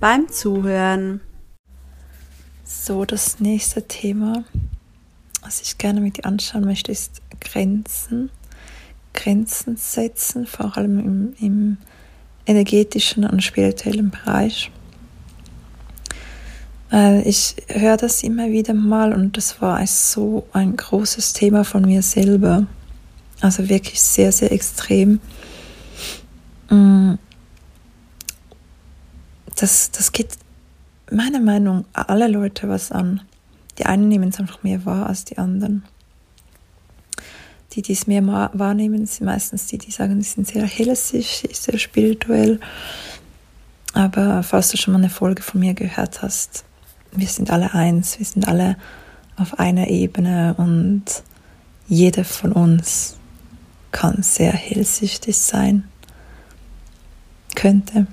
beim Zuhören. So, das nächste Thema, was ich gerne mit dir anschauen möchte, ist Grenzen. Grenzen setzen, vor allem im, im energetischen und spirituellen Bereich. Ich höre das immer wieder mal und das war so ein großes Thema von mir selber. Also wirklich sehr, sehr extrem. Mm. Das, das geht meiner Meinung nach alle Leute was an. Die einen nehmen es einfach mehr wahr als die anderen. Die, die es mehr wahrnehmen, sind meistens die, die sagen, sie sind sehr hellsig, sehr spirituell. Aber falls du schon mal eine Folge von mir gehört hast, wir sind alle eins, wir sind alle auf einer Ebene und jeder von uns kann sehr hellsichtig sein. Könnte.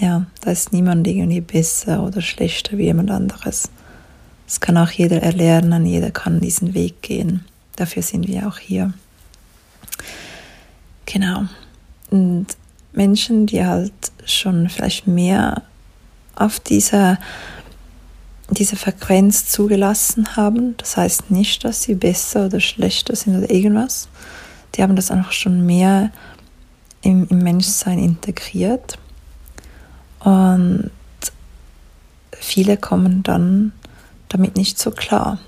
Ja, da ist niemand irgendwie besser oder schlechter wie jemand anderes. Das kann auch jeder erlernen, jeder kann diesen Weg gehen. Dafür sind wir auch hier. Genau. Und Menschen, die halt schon vielleicht mehr auf dieser, diese Frequenz zugelassen haben, das heißt nicht, dass sie besser oder schlechter sind oder irgendwas, die haben das einfach schon mehr im, im Menschsein integriert. Und viele kommen dann damit nicht so klar,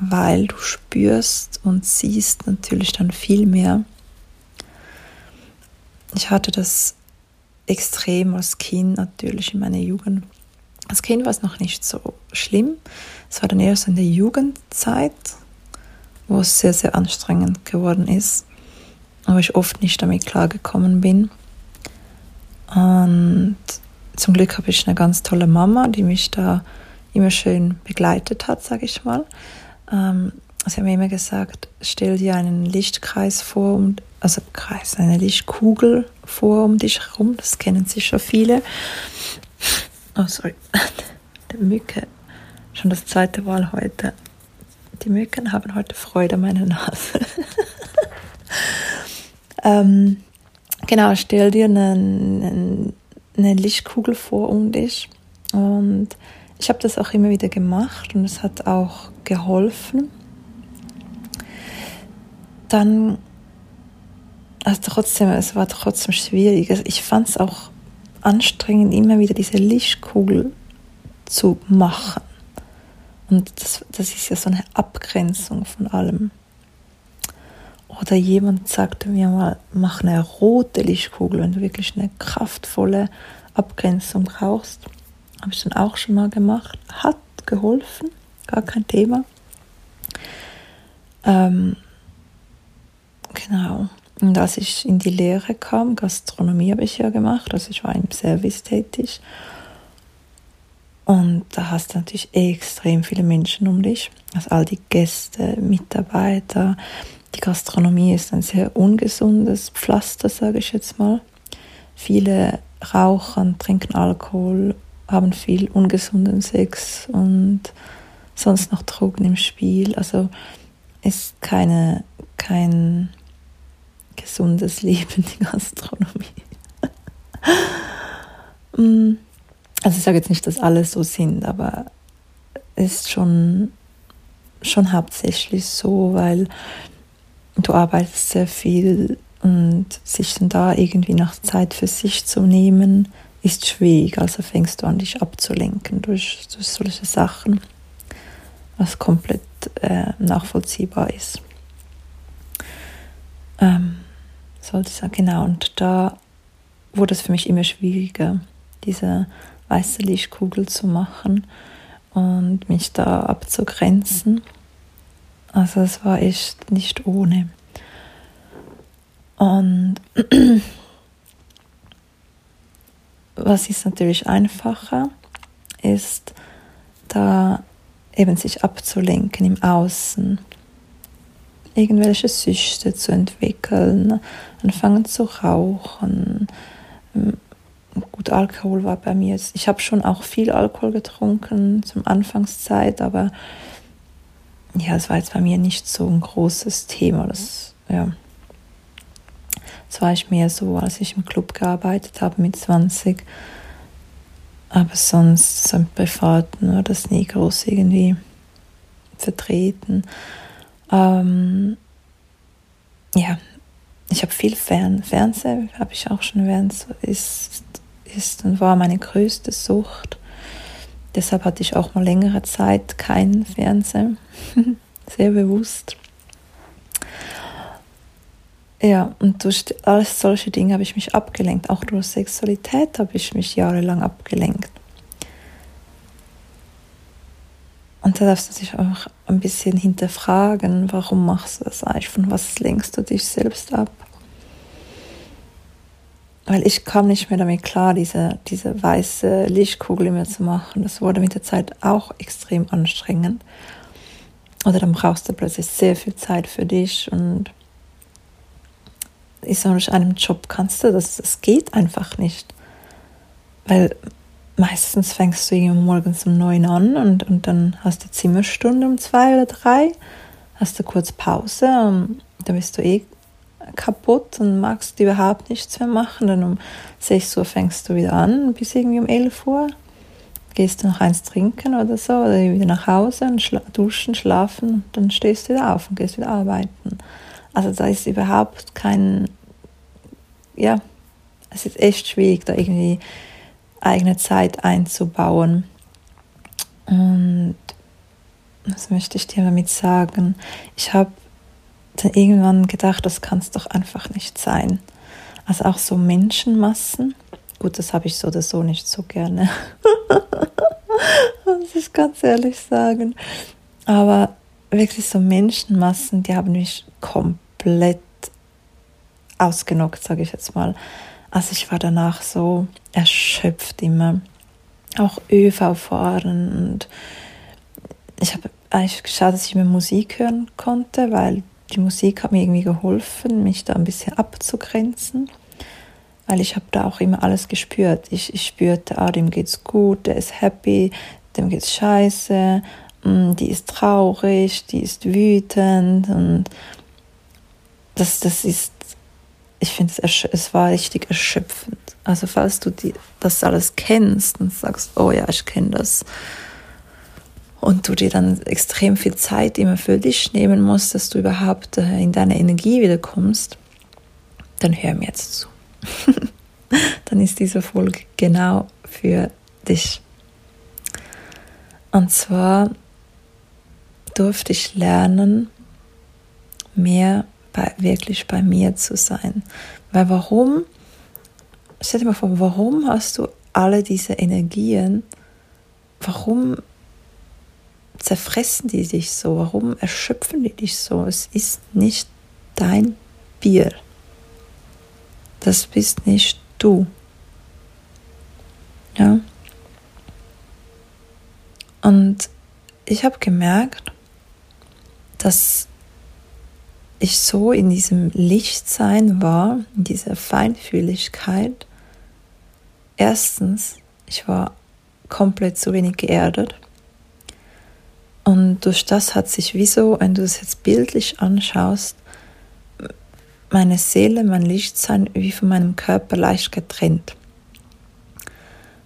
weil du spürst und siehst natürlich dann viel mehr. Ich hatte das extrem als Kind natürlich in meiner Jugend. Als Kind war es noch nicht so schlimm. Es war dann eher so in der Jugendzeit, wo es sehr, sehr anstrengend geworden ist, wo ich oft nicht damit klargekommen bin. Und zum Glück habe ich eine ganz tolle Mama, die mich da immer schön begleitet hat, sage ich mal. Ähm, sie haben mir immer gesagt, stell dir einen Lichtkreis vor, um, also Kreis, eine Lichtkugel vor um dich herum, das kennen sicher viele. Oh, sorry, der Mücke, schon das zweite Mal heute. Die Mücken haben heute Freude an meiner Nase. ähm, genau, stell dir eine, eine Lichtkugel vor um dich. Und ich habe das auch immer wieder gemacht und es hat auch geholfen. Dann, also trotzdem, es war trotzdem schwierig. Also ich fand es auch anstrengend, immer wieder diese Lichtkugel zu machen. Und das, das ist ja so eine Abgrenzung von allem. Oder jemand sagte mir mal, mach eine rote Lichtkugel, wenn du wirklich eine kraftvolle Abgrenzung brauchst. Habe ich dann auch schon mal gemacht. Hat geholfen, gar kein Thema. Ähm, genau. Und als ich in die Lehre kam, Gastronomie habe ich ja gemacht, also ich war im Service tätig. Und da hast du natürlich extrem viele Menschen um dich. Also all die Gäste, Mitarbeiter. Die Gastronomie ist ein sehr ungesundes Pflaster, sage ich jetzt mal. Viele rauchen, trinken Alkohol, haben viel ungesunden Sex und sonst noch Drogen im Spiel. Also ist keine, kein gesundes Leben, die Gastronomie. Mm. Also ich sage jetzt nicht, dass alle so sind, aber es ist schon, schon hauptsächlich so, weil du arbeitest sehr viel und sich dann da irgendwie nach Zeit für sich zu nehmen, ist schwierig. Also fängst du an, dich abzulenken durch, durch solche Sachen, was komplett äh, nachvollziehbar ist. Ähm, sollte ich sagen, genau. Und da wurde es für mich immer schwieriger, diese weiße Lichtkugel zu machen und mich da abzugrenzen. Also es war echt nicht ohne. Und was ist natürlich einfacher, ist, da eben sich abzulenken im Außen, irgendwelche Süchte zu entwickeln, anfangen zu rauchen. Ähm, gut, Alkohol war bei mir. Ich habe schon auch viel Alkohol getrunken zum Anfangszeit, aber ja, es war jetzt bei mir nicht so ein großes Thema. Das, ja. Das war ich mehr so, als ich im Club gearbeitet habe mit 20. Aber sonst, so im Privaten war das nie groß irgendwie vertreten. Ähm, ja, ich habe viel Fern Fernsehen, habe ich auch schon erwähnt, ist, ist und war meine größte Sucht. Deshalb hatte ich auch mal längere Zeit keinen Fernseher, sehr bewusst. Ja, und durch alles solche Dinge habe ich mich abgelenkt. Auch durch Sexualität habe ich mich jahrelang abgelenkt. Und da darfst du dich auch ein bisschen hinterfragen, warum machst du das eigentlich? Von was lenkst du dich selbst ab? Weil ich kam nicht mehr damit klar, diese, diese weiße Lichtkugel immer zu machen. Das wurde mit der Zeit auch extrem anstrengend. Oder dann brauchst du plötzlich sehr viel Zeit für dich und ich sage, durch einem Job kannst du das, das geht einfach nicht. Weil meistens fängst du morgens um neun an und, und dann hast du Zimmerstunde um zwei oder drei, hast du kurz Pause, und dann bist du eh kaputt und magst überhaupt nichts mehr machen. Dann um sechs Uhr fängst du wieder an, bis irgendwie um elf Uhr. Gehst du noch eins trinken oder so, oder wieder nach Hause und schla duschen, schlafen, und dann stehst du wieder auf und gehst wieder arbeiten. Also da ist überhaupt kein, ja, es ist echt schwierig, da irgendwie eigene Zeit einzubauen. Und was möchte ich dir damit sagen? Ich habe dann irgendwann gedacht, das kann es doch einfach nicht sein. Also auch so Menschenmassen. Gut, das habe ich so oder so nicht so gerne. muss ich ganz ehrlich sagen. Aber wirklich so Menschenmassen, die haben mich komplett ausgenockt, sage ich jetzt mal. Also ich war danach so erschöpft immer. Auch ÖV fahren und ich habe eigentlich geschaut, dass ich mir Musik hören konnte, weil die Musik hat mir irgendwie geholfen, mich da ein bisschen abzugrenzen, weil ich habe da auch immer alles gespürt. Ich, ich spürte, ah, dem geht's gut, der ist happy, dem geht's scheiße, mm, die ist traurig, die ist wütend und das, das ist ich finde es, es war richtig erschöpfend. Also falls du die, das alles kennst und sagst, oh ja, ich kenne das, und du dir dann extrem viel Zeit immer für dich nehmen musst, dass du überhaupt äh, in deine Energie wiederkommst, dann hör mir jetzt zu. dann ist diese Folge genau für dich. Und zwar durfte ich lernen, mehr bei, wirklich bei mir zu sein. Weil warum, stell dir mal vor, warum hast du alle diese Energien, warum zerfressen die dich so, warum erschöpfen die dich so? Es ist nicht dein Bier. Das bist nicht du. Ja. Und ich habe gemerkt, dass ich so in diesem Lichtsein war, in dieser Feinfühligkeit, erstens, ich war komplett zu wenig geerdet. Und durch das hat sich wieso, wenn du es jetzt bildlich anschaust, meine Seele, mein Lichtsein wie von meinem Körper leicht getrennt.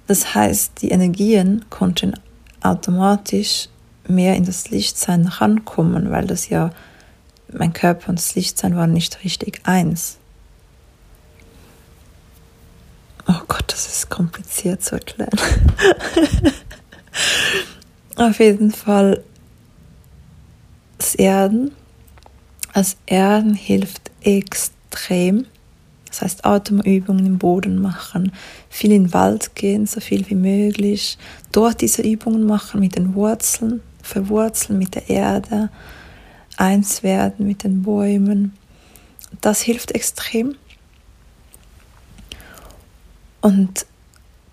Das heißt, die Energien konnten automatisch mehr in das Lichtsein rankommen, weil das ja mein Körper und das Lichtsein waren nicht richtig eins. Oh Gott, das ist kompliziert zu erklären. Auf jeden Fall Erden. Das Erden hilft extrem. Das heißt, Atemübungen im Boden machen, viel in den Wald gehen, so viel wie möglich. Dort diese Übungen machen mit den Wurzeln, verwurzeln mit der Erde eins werden mit den Bäumen. Das hilft extrem. Und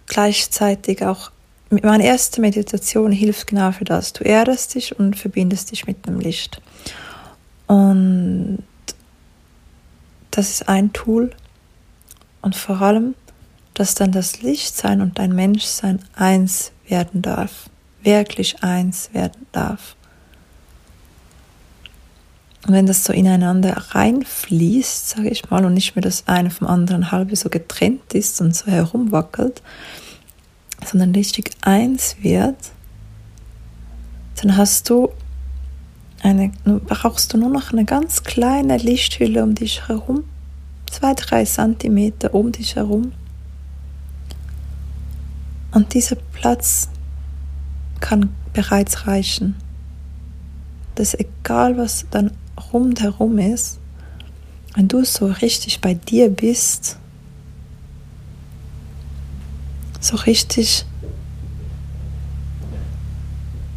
gleichzeitig auch meine erste Meditation hilft genau für das. Du erdest dich und verbindest dich mit dem Licht. Und das ist ein Tool. Und vor allem, dass dann das Lichtsein und dein Menschsein eins werden darf. Wirklich eins werden darf. Und wenn das so ineinander reinfließt, sage ich mal, und nicht mehr das eine vom anderen halbe so getrennt ist und so herumwackelt, sondern richtig eins wird, dann hast du eine, brauchst du nur noch eine ganz kleine Lichthülle um dich herum, zwei, drei Zentimeter um dich herum. Und dieser Platz kann bereits reichen. Das ist egal, was dann rundherum ist, wenn du so richtig bei dir bist, so richtig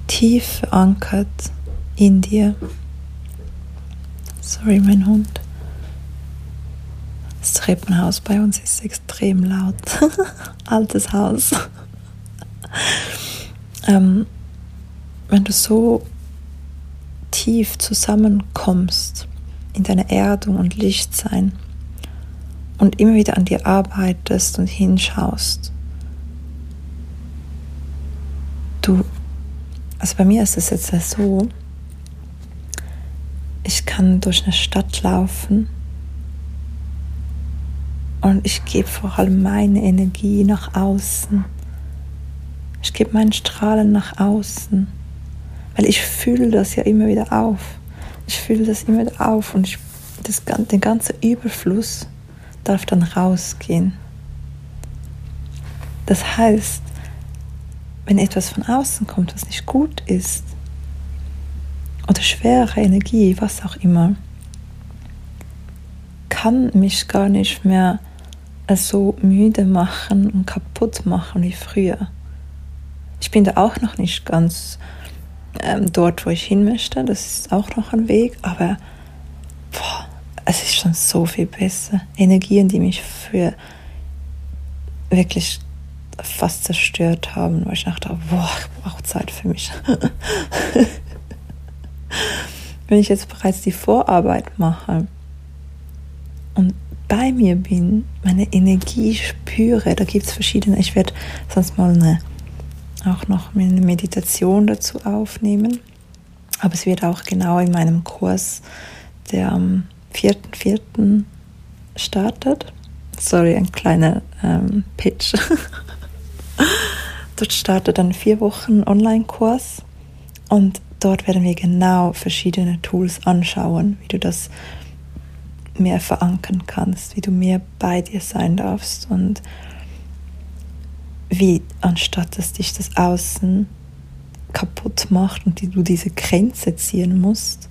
tief verankert in dir. Sorry, mein Hund. Das Treppenhaus bei uns ist extrem laut. Altes Haus. ähm, wenn du so tief zusammenkommst in deine Erdung und Lichtsein und immer wieder an dir arbeitest und hinschaust, du, also bei mir ist es jetzt so, ich kann durch eine Stadt laufen und ich gebe vor allem meine Energie nach außen. Ich gebe meinen Strahlen nach außen, weil ich fühle das ja immer wieder auf. Ich fühle das immer wieder auf und ich, das, der ganze Überfluss darf dann rausgehen. Das heißt, wenn etwas von außen kommt, was nicht gut ist, oder schwere Energie, was auch immer, kann mich gar nicht mehr so müde machen und kaputt machen wie früher. Ich bin da auch noch nicht ganz ähm, dort, wo ich hin möchte. Das ist auch noch ein Weg, aber boah, es ist schon so viel besser. Energien, die mich für wirklich fast zerstört haben, weil ich dachte, boah, ich brauche Zeit für mich. Wenn ich jetzt bereits die Vorarbeit mache und bei mir bin, meine Energie spüre, da gibt es verschiedene, ich werde sonst mal eine, auch noch eine Meditation dazu aufnehmen, aber es wird auch genau in meinem Kurs, der am 4.4. startet. Sorry, ein kleiner ähm, Pitch. Dort startet ein vier Wochen Online-Kurs und dort werden wir genau verschiedene Tools anschauen, wie du das mehr verankern kannst, wie du mehr bei dir sein darfst und wie anstatt dass dich das Außen kaputt macht und du diese Grenze ziehen musst,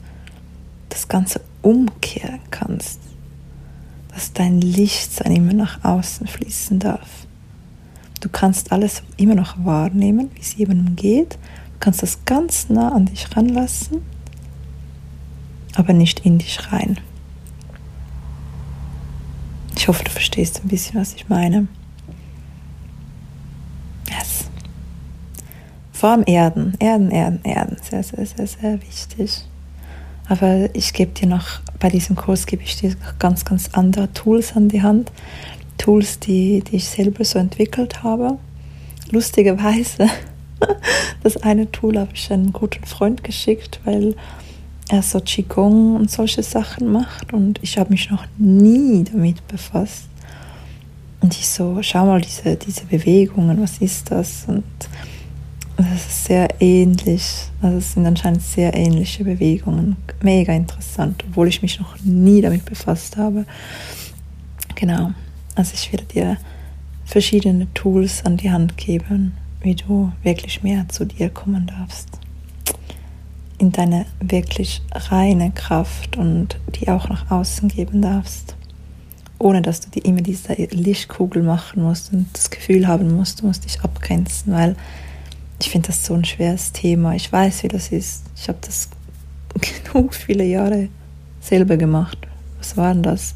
das Ganze umkehren kannst, dass dein Lichtsein immer nach außen fließen darf. Du kannst alles immer noch wahrnehmen, wie es jemandem geht. Du kannst das ganz nah an dich ranlassen, aber nicht in dich rein. Ich hoffe, du verstehst ein bisschen, was ich meine. Yes. Allem Erden, Erden, Erden, Erden. Sehr, sehr, sehr, sehr wichtig. Aber ich gebe dir noch, bei diesem Kurs gebe ich dir ganz, ganz andere Tools an die Hand, Tools, die, die ich selber so entwickelt habe. Lustigerweise, das eine Tool habe ich einem guten Freund geschickt, weil er so Qigong und solche Sachen macht und ich habe mich noch nie damit befasst. Und ich so, schau mal diese, diese Bewegungen, was ist das? Und das ist sehr ähnlich. Also es sind anscheinend sehr ähnliche Bewegungen. Mega interessant, obwohl ich mich noch nie damit befasst habe. Genau. Also ich werde dir verschiedene Tools an die Hand geben, wie du wirklich mehr zu dir kommen darfst. In deine wirklich reine Kraft und die auch nach außen geben darfst. Ohne dass du dir immer diese Lichtkugel machen musst und das Gefühl haben musst, du musst dich abgrenzen, weil ich finde das so ein schweres Thema. Ich weiß, wie das ist. Ich habe das genug viele Jahre selber gemacht. Was war denn das?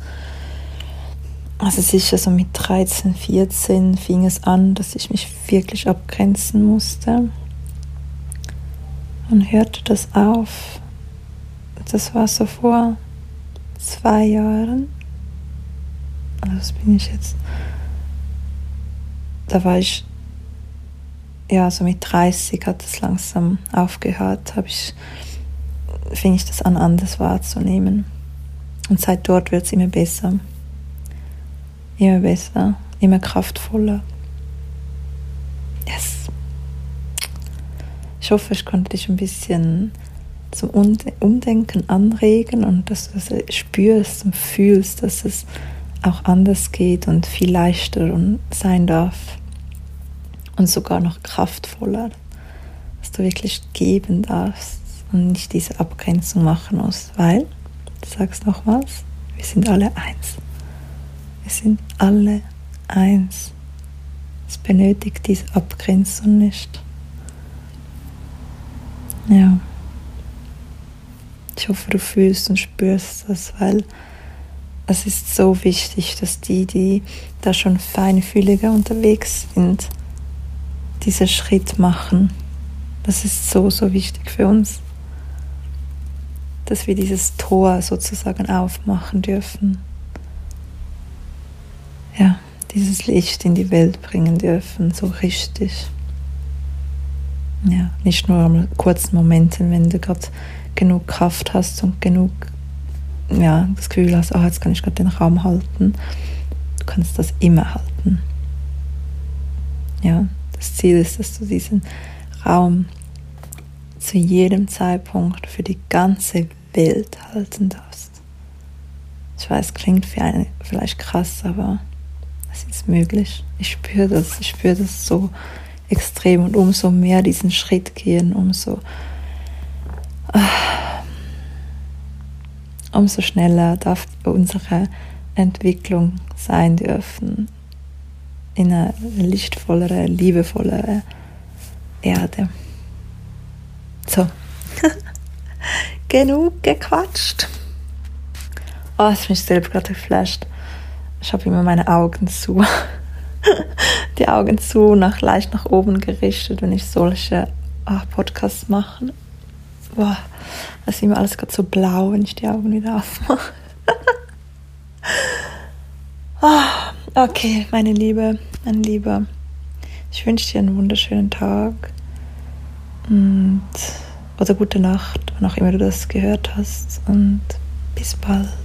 Also sicher so mit 13, 14 fing es an, dass ich mich wirklich abgrenzen musste. Und hörte das auf. Das war so vor zwei Jahren. Also das bin ich jetzt. Da war ich, ja, so mit 30 hat es langsam aufgehört, habe ich, fing ich das an, anders wahrzunehmen. Und seit dort wird es immer besser. Immer besser, immer kraftvoller. Yes. Ich hoffe, ich konnte dich ein bisschen zum Umdenken anregen und dass du es spürst und fühlst, dass es auch anders geht und viel leichter sein darf und sogar noch kraftvoller, dass du wirklich geben darfst und nicht diese Abgrenzung machen musst, weil, du sagst nochmals, wir sind alle eins. Wir sind alle eins. Es benötigt diese Abgrenzung nicht. Ja. Ich hoffe, du fühlst und spürst das, weil es ist so wichtig, dass die, die da schon feinfühliger unterwegs sind, diesen Schritt machen. Das ist so, so wichtig für uns, dass wir dieses Tor sozusagen aufmachen dürfen. Ja, dieses Licht in die Welt bringen dürfen, so richtig. Ja, nicht nur am kurzen Momenten, wenn du gerade genug Kraft hast und genug ja, das Gefühl hast, oh, jetzt kann ich gerade den Raum halten. Du kannst das immer halten. Ja, das Ziel ist, dass du diesen Raum zu jedem Zeitpunkt für die ganze Welt halten darfst. Ich weiß, klingt für eine vielleicht krass, aber es ist möglich. Ich spüre das, ich spüre das so extrem und umso mehr diesen Schritt gehen, umso umso schneller darf unsere Entwicklung sein dürfen in eine lichtvollere, liebevollere Erde. So, genug gequatscht. Oh, es mich selbst gerade geflasht. Ich habe immer meine Augen zu. Die Augen zu, nach, leicht nach oben gerichtet, wenn ich solche oh, Podcasts mache. Boah, das ist immer alles gerade so blau, wenn ich die Augen wieder aufmache. oh, okay, meine Liebe, mein Lieber. Ich wünsche dir einen wunderschönen Tag. Und, oder gute Nacht, wann auch immer du das gehört hast. Und bis bald.